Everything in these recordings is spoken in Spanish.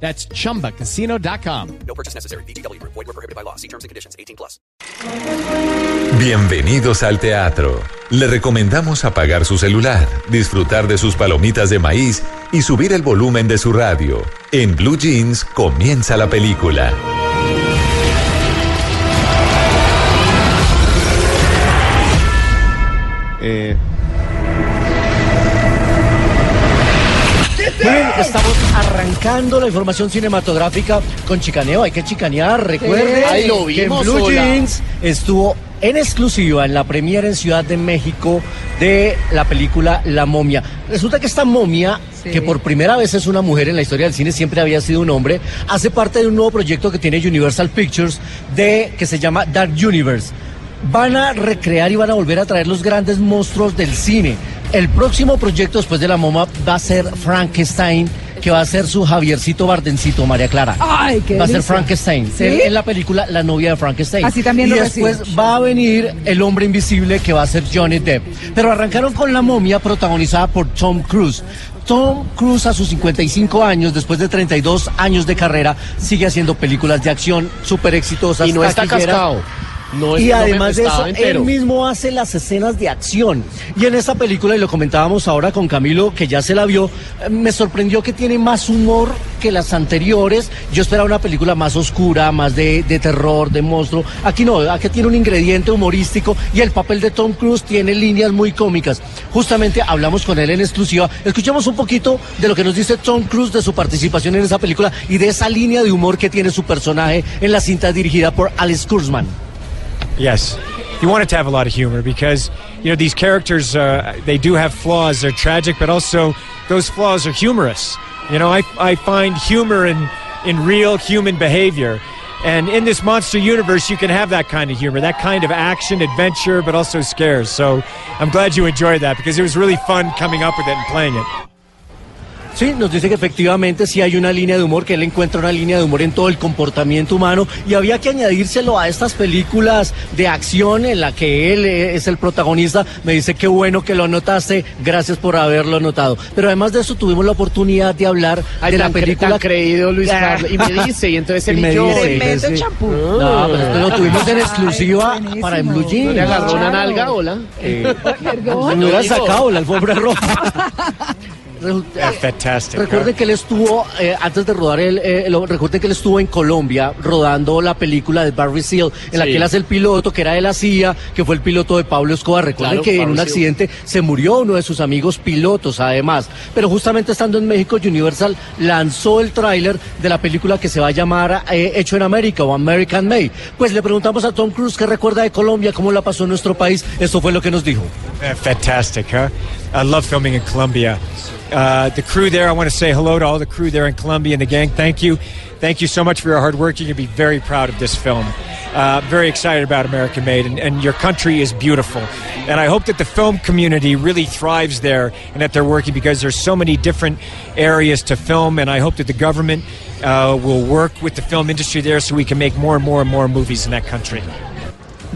That's chumbacasino.com. No purchase necessary. BGW. Void were prohibited by law. See terms and conditions. 18 plus. Bienvenidos al teatro. Le recomendamos apagar su celular, disfrutar de sus palomitas de maíz y subir el volumen de su radio. En Blue Jeans comienza la película. Eh, Estamos arrancando la información cinematográfica con chicaneo. Hay que chicanear. Recuerden Ahí lo que en Blue hola. Jeans estuvo en exclusiva en la premiere en Ciudad de México de la película La Momia. Resulta que esta momia, que por primera vez es una mujer en la historia del cine, siempre había sido un hombre, hace parte de un nuevo proyecto que tiene Universal Pictures de que se llama Dark Universe van a recrear y van a volver a traer los grandes monstruos del cine. El próximo proyecto después de la MoMA va a ser Frankenstein, que va a ser su Javiercito Bardencito, María Clara. Ay, qué Va a ser delicia. Frankenstein. ¿Sí? En, en la película La novia de Frankenstein. Así también y lo después recibo. va a venir El hombre invisible, que va a ser Johnny Depp. Pero arrancaron con La momia, protagonizada por Tom Cruise. Tom Cruise a sus 55 años, después de 32 años de carrera, sigue haciendo películas de acción súper exitosas. y no está cascado. No, Y que no además de eso, entero. él mismo hace las escenas de acción. Y en esta película, y lo comentábamos ahora con Camilo, que ya se la vio, eh, me sorprendió que tiene más humor que las anteriores. Yo esperaba una película más oscura, más de, de terror, de monstruo. Aquí no, aquí tiene un ingrediente humorístico y el papel de Tom Cruise tiene líneas muy cómicas. Justamente hablamos con él en exclusiva. Escuchemos un poquito de lo que nos dice Tom Cruise de su participación en esa película y de esa línea de humor que tiene su personaje en la cinta dirigida por Alex Kurzman. Yes. You want it to have a lot of humor because, you know, these characters, uh, they do have flaws. They're tragic, but also those flaws are humorous. You know, I, I find humor in, in real human behavior. And in this monster universe, you can have that kind of humor, that kind of action, adventure, but also scares. So I'm glad you enjoyed that because it was really fun coming up with it and playing it. Sí, nos dice que efectivamente sí hay una línea de humor, que él encuentra una línea de humor en todo el comportamiento humano y había que añadírselo a estas películas de acción en la que él eh, es el protagonista. Me dice qué bueno que lo notaste, gracias por haberlo notado. Pero además de eso tuvimos la oportunidad de hablar Ay, de la película tan creído Luis Ah. Carlos. Y me dice, y entonces él Y me yo. dice, sí. champú. No, pero esto lo tuvimos en exclusiva para en Blue ¿No Jeans. le agarró una nalga? Hola. Eh, hubiera digo. sacado la alfombra roja. Resulta- Fantastic. Recuerden que él estuvo, eh, antes de rodar, él, eh, lo- recuerden que él estuvo en Colombia rodando la película de Barry Seal, en la que él hace el piloto, que era de la CIA, que fue el piloto de Pablo Escobar. Recuerden Claro, que en un Seal. accidente se murió uno de sus amigos pilotos, además. Pero justamente estando en México, Universal lanzó el tráiler de la película que se va a llamar eh, Hecho en América o American Made. Pues le preguntamos a Tom Cruise qué recuerda de Colombia, cómo la pasó en nuestro país. Esto fue lo que nos dijo. Fantastic, huh? I love filming in Colombia. Uh, the crew there, I want to say hello to all the crew there in Colombia and the gang. Thank you. Thank you so much for your hard work. You're going to be very proud of this film. Uh, very excited about American Made, and, and your country is beautiful. And I hope that the film community really thrives there and that they're working because there's so many different areas to film. And I hope that the government uh, will work with the film industry there so we can make more and more and more movies in that country.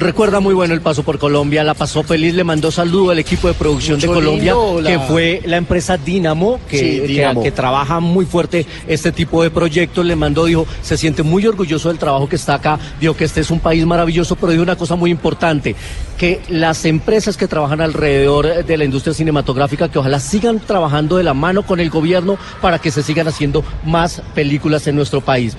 Recuerda muy bueno el paso por Colombia, la pasó feliz, le mandó saludo al equipo de producción Mucho de Colombia, lindo, la- que fue la empresa Dinamo, que, Sí, que- que trabaja muy fuerte este tipo de proyectos. Le mandó, dijo, se siente muy orgulloso del trabajo que está acá, dijo que este es un país maravilloso, pero dijo una cosa muy importante, que las empresas que trabajan alrededor de la industria cinematográfica, que ojalá sigan trabajando de la mano con el gobierno para que se sigan haciendo más películas en nuestro país.